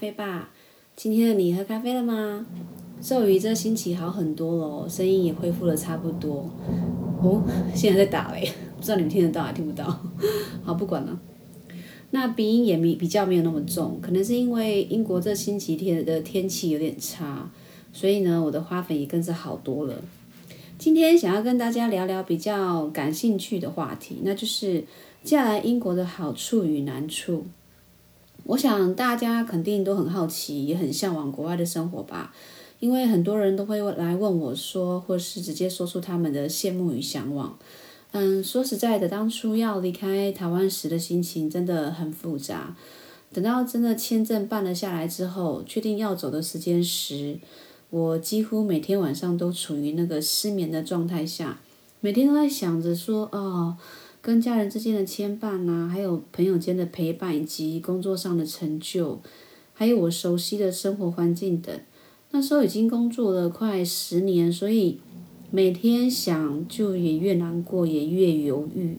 迎收听英国咖啡吧。今天的你喝咖啡了吗？咒语这星期好很多了，声音也恢复了差不多。哦，现在在打雷，不知道你们听得到还听不到。好，不管了。那鼻音也比比较没有那么重，可能是因为英国这星期天的天气有点差，所以呢，我的花粉也跟着好多了。今天想要跟大家聊聊比较感兴趣的话题，那就是接下来英国的好处与难处。我想大家肯定都很好奇，也很向往国外的生活吧？因为很多人都会来问我说，或是直接说出他们的羡慕与向往。嗯，说实在的，当初要离开台湾时的心情真的很复杂。等到真的签证办了下来之后，确定要走的时间时，我几乎每天晚上都处于那个失眠的状态下，每天都在想着说，哦，跟家人之间的牵绊啊，还有朋友间的陪伴，以及工作上的成就，还有我熟悉的生活环境等。那时候已经工作了快十年，所以每天想就也越难过，也越犹豫。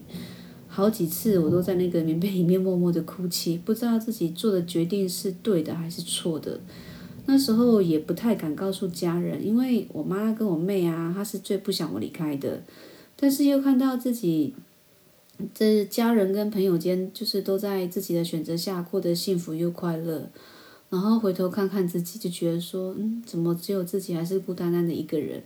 好几次我都在那个棉被里面默默的哭泣，不知道自己做的决定是对的还是错的。那时候也不太敢告诉家人，因为我妈跟我妹啊，她是最不想我离开的。但是又看到自己这家人跟朋友间，就是都在自己的选择下过得幸福又快乐。然后回头看看自己，就觉得说，嗯，怎么只有自己还是孤单单的一个人？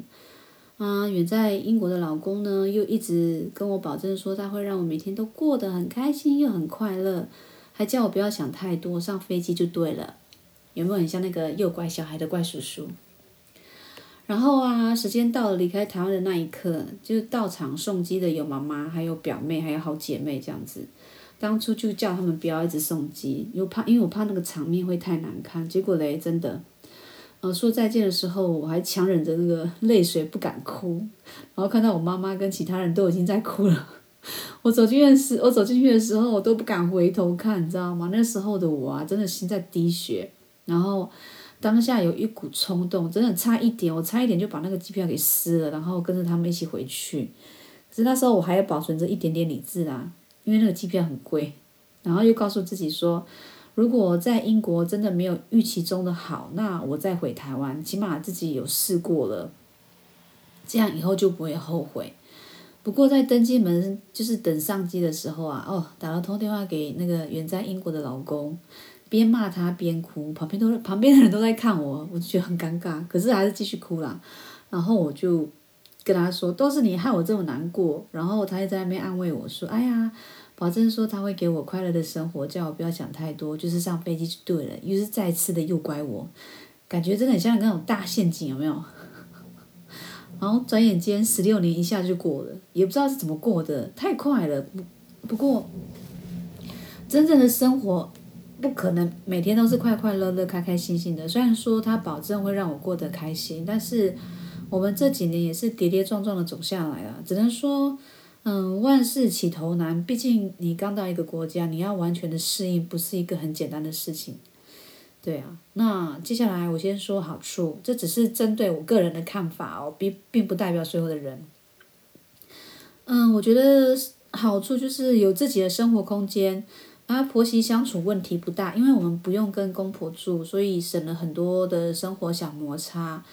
啊，远在英国的老公呢，又一直跟我保证说，他会让我每天都过得很开心又很快乐，还叫我不要想太多，上飞机就对了。有没有很像那个诱拐小孩的怪叔叔？然后啊，时间到了离开台湾的那一刻，就是到场送机的有妈妈，还有表妹，还有好姐妹这样子。当初就叫他们不要一直送机，又怕因为我怕那个场面会太难看。结果嘞，真的，呃，说再见的时候，我还强忍着那个泪水不敢哭。然后看到我妈妈跟其他人都已经在哭了，我走进院时，我走进去的时候，我都不敢回头看，你知道吗？那时候的我啊，真的心在滴血。然后当下有一股冲动，真的差一点，我差一点就把那个机票给撕了，然后跟着他们一起回去。可是那时候我还要保存着一点点理智啊，因为那个机票很贵。然后又告诉自己说，如果在英国真的没有预期中的好，那我再回台湾，起码自己有试过了，这样以后就不会后悔。不过在登机门就是等上机的时候啊，哦，打了通电话给那个远在英国的老公。边骂他边哭，旁边都旁边的人都在看我，我就觉得很尴尬，可是还是继续哭啦。然后我就跟他说：“都是你害我这么难过。”然后他就在那边安慰我说：“哎呀，保证说他会给我快乐的生活，叫我不要想太多，就是上飞机就对了。”于是再次的诱拐我，感觉真的很像那种大陷阱，有没有？然后转眼间十六年一下就过了，也不知道是怎么过的，太快了。不不过，真正的生活。不可能每天都是快快乐乐、开开心心的。虽然说他保证会让我过得开心，但是我们这几年也是跌跌撞撞的走下来了。只能说，嗯，万事起头难。毕竟你刚到一个国家，你要完全的适应，不是一个很简单的事情。对啊，那接下来我先说好处，这只是针对我个人的看法哦，并并不代表所有的人。嗯，我觉得好处就是有自己的生活空间。啊，婆媳相处问题不大，因为我们不用跟公婆住，所以省了很多的生活小摩擦。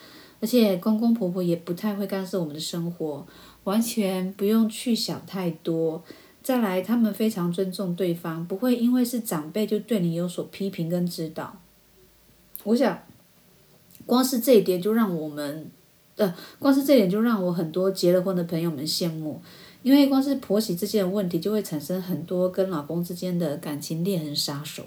而且公公婆婆也不太会干涉我们的生活，完全不用去想太多。再来，他们非常尊重对方，不会因为是长辈就对你有所批评跟指导。我想，光是这一点就让我们，呃，光是这点就让我很多结了婚的朋友们羡慕。因为光是婆媳之间的问题，就会产生很多跟老公之间的感情裂痕杀手。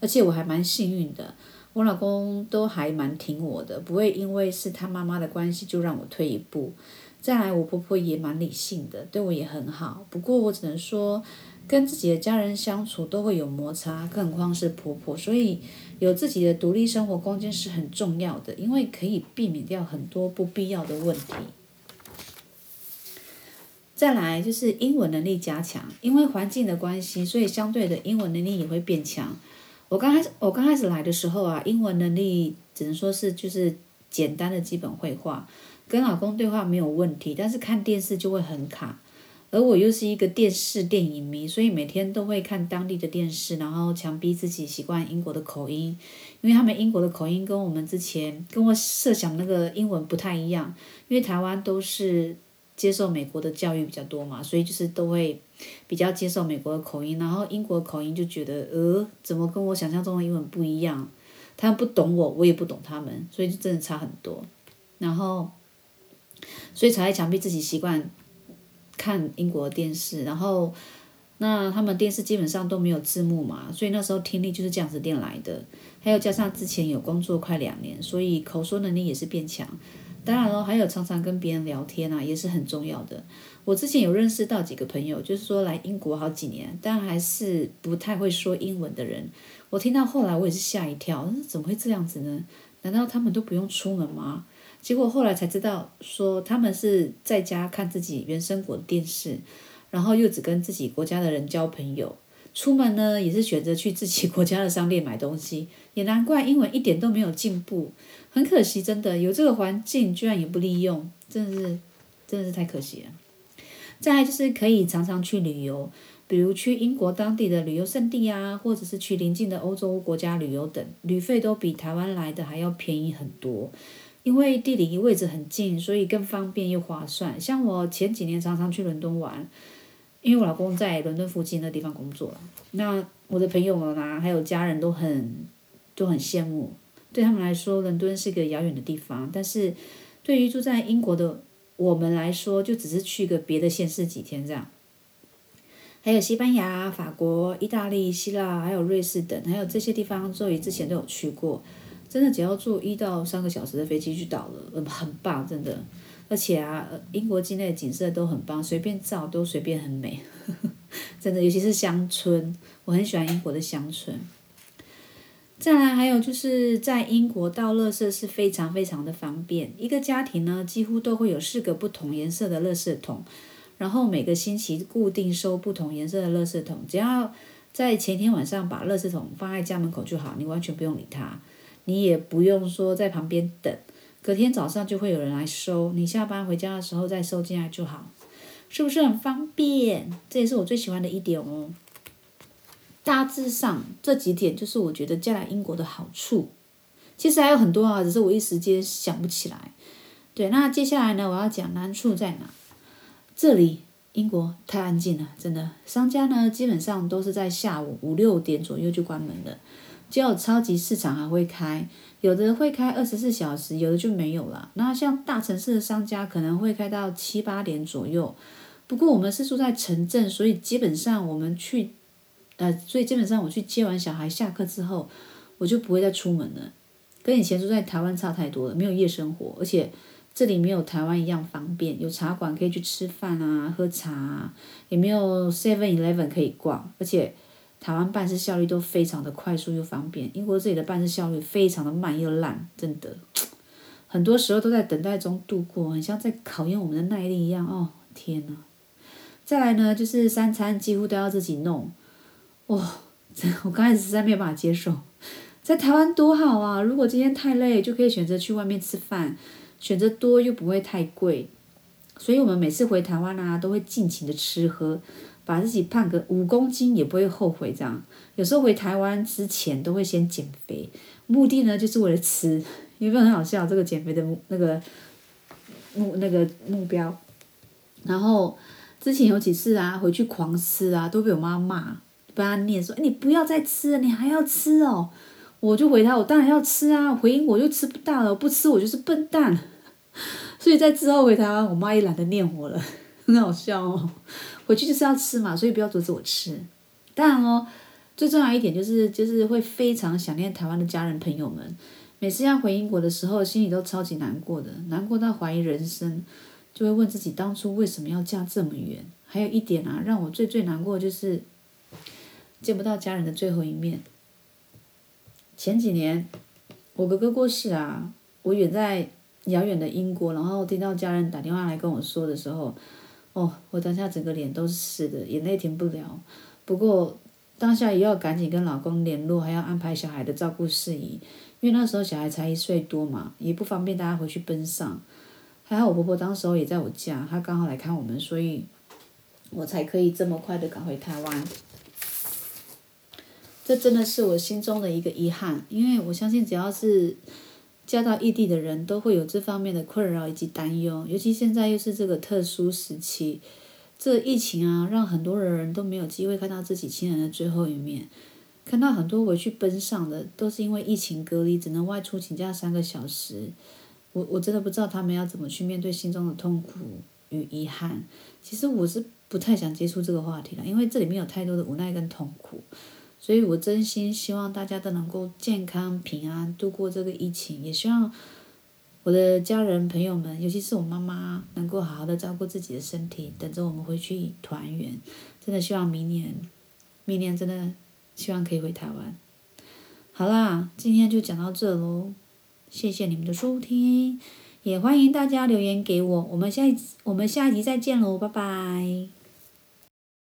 而且我还蛮幸运的，我老公都还蛮挺我的，不会因为是他妈妈的关系就让我退一步。再来，我婆婆也蛮理性的，对我也很好。不过我只能说，跟自己的家人相处都会有摩擦，更何况是婆婆。所以有自己的独立生活空间是很重要的，因为可以避免掉很多不必要的问题。再来就是英文能力加强，因为环境的关系，所以相对的英文能力也会变强。我刚开始我刚开始来的时候啊，英文能力只能说是就是简单的基本绘画，跟老公对话没有问题，但是看电视就会很卡。而我又是一个电视电影迷，所以每天都会看当地的电视，然后强逼自己习惯英国的口音，因为他们英国的口音跟我们之前跟我设想那个英文不太一样，因为台湾都是接受美国的教育比较多嘛，所以就是都会比较接受美国的口音，然后英国口音就觉得呃，怎么跟我想象中的英文不一样？他们不懂我，我也不懂他们，所以就真的差很多，然后所以才会强逼自己习惯。看英国电视，然后那他们电视基本上都没有字幕嘛，所以那时候听力就是这样子练来的。还有加上之前有工作快两年，所以口说能力也是变强。当然了，还有常常跟别人聊天啊，也是很重要的。我之前有认识到几个朋友，就是说来英国好几年，但还是不太会说英文的人。我听到后来我也是吓一跳，怎么会这样子呢？难道他们都不用出门吗？结果后来才知道，说他们是在家看自己原生国的电视，然后又只跟自己国家的人交朋友。出门呢，也是选择去自己国家的商店买东西。也难怪英文一点都没有进步，很可惜，真的有这个环境，居然也不利用，真的是，真的是太可惜了。再来就是可以常常去旅游，比如去英国当地的旅游胜地啊，或者是去邻近的欧洲国家旅游等，旅费都比台湾来的还要便宜很多。因为地理位置很近，所以更方便又划算。像我前几年常常去伦敦玩，因为我老公在伦敦附近的地方工作。那我的朋友们啊，还有家人都很都很羡慕。对他们来说，伦敦是个遥远的地方，但是对于住在英国的我们来说，就只是去个别的县市几天这样。还有西班牙、法国、意大利、希腊，还有瑞士等，还有这些地方，周瑜之前都有去过。真的只要坐一到三个小时的飞机就到了，很很棒，真的。而且啊，英国境内的景色都很棒，随便照都随便很美，真的。尤其是乡村，我很喜欢英国的乡村。再来还有就是在英国倒垃圾是非常非常的方便，一个家庭呢几乎都会有四个不同颜色的垃圾桶，然后每个星期固定收不同颜色的垃圾桶，只要在前天晚上把垃圾桶放在家门口就好，你完全不用理它。你也不用说在旁边等，隔天早上就会有人来收，你下班回家的时候再收进来就好，是不是很方便？这也是我最喜欢的一点哦。大致上这几点就是我觉得将来英国的好处，其实还有很多啊，只是我一时间想不起来。对，那接下来呢，我要讲难处在哪？这里英国太安静了，真的，商家呢基本上都是在下午五六点左右就关门了。只有超级市场还会开，有的会开二十四小时，有的就没有了。那像大城市的商家可能会开到七八点左右。不过我们是住在城镇，所以基本上我们去，呃，所以基本上我去接完小孩下课之后，我就不会再出门了。跟以前住在台湾差太多了，没有夜生活，而且这里没有台湾一样方便，有茶馆可以去吃饭啊、喝茶啊，也没有 Seven Eleven 可以逛，而且。台湾办事效率都非常的快速又方便，英国这里的办事效率非常的慢又烂，真的，很多时候都在等待中度过，很像在考验我们的耐力一样。哦，天呐！再来呢，就是三餐几乎都要自己弄，哇，我刚开始实在没有办法接受。在台湾多好啊！如果今天太累，就可以选择去外面吃饭，选择多又不会太贵，所以我们每次回台湾啊，都会尽情的吃喝。把自己胖个五公斤也不会后悔，这样有时候回台湾之前都会先减肥，目的呢就是为了吃，因为很好笑这个减肥的目那个目那个目标。然后之前有几次啊回去狂吃啊，都被我妈骂，被她念说：“你不要再吃了，你还要吃哦。”我就回她：“我当然要吃啊，回应我就吃不到了，不吃我就是笨蛋。”所以在之后回台湾，我妈也懒得念我了，很好笑哦。回去就是要吃嘛，所以不要阻止我吃。当然哦，最重要一点就是，就是会非常想念台湾的家人朋友们。每次要回英国的时候，心里都超级难过的，难过到怀疑人生，就会问自己当初为什么要嫁这么远。还有一点啊，让我最最难过就是见不到家人的最后一面。前几年我哥哥过世啊，我远在遥远的英国，然后听到家人打电话来跟我说的时候。我当下整个脸都是湿的，眼泪停不了。不过当下也要赶紧跟老公联络，还要安排小孩的照顾事宜，因为那时候小孩才一岁多嘛，也不方便大家回去奔丧。还好我婆婆当时候也在我家，她刚好来看我们，所以我才可以这么快的赶回台湾。这真的是我心中的一个遗憾，因为我相信只要是嫁到异地的人都会有这方面的困扰以及担忧，尤其现在又是这个特殊时期，这疫情啊，让很多人都没有机会看到自己亲人的最后一面。看到很多回去奔丧的，都是因为疫情隔离，只能外出请假三个小时。我我真的不知道他们要怎么去面对心中的痛苦与遗憾。其实我是不太想接触这个话题了，因为这里面有太多的无奈跟痛苦。所以我真心希望大家都能够健康平安度过这个疫情，也希望我的家人朋友们，尤其是我妈妈，能够好好的照顾自己的身体，等着我们回去团圆。真的希望明年，明年真的希望可以回台湾。好啦，今天就讲到这喽，谢谢你们的收听，也欢迎大家留言给我，我们下一我们下一集再见喽，拜拜。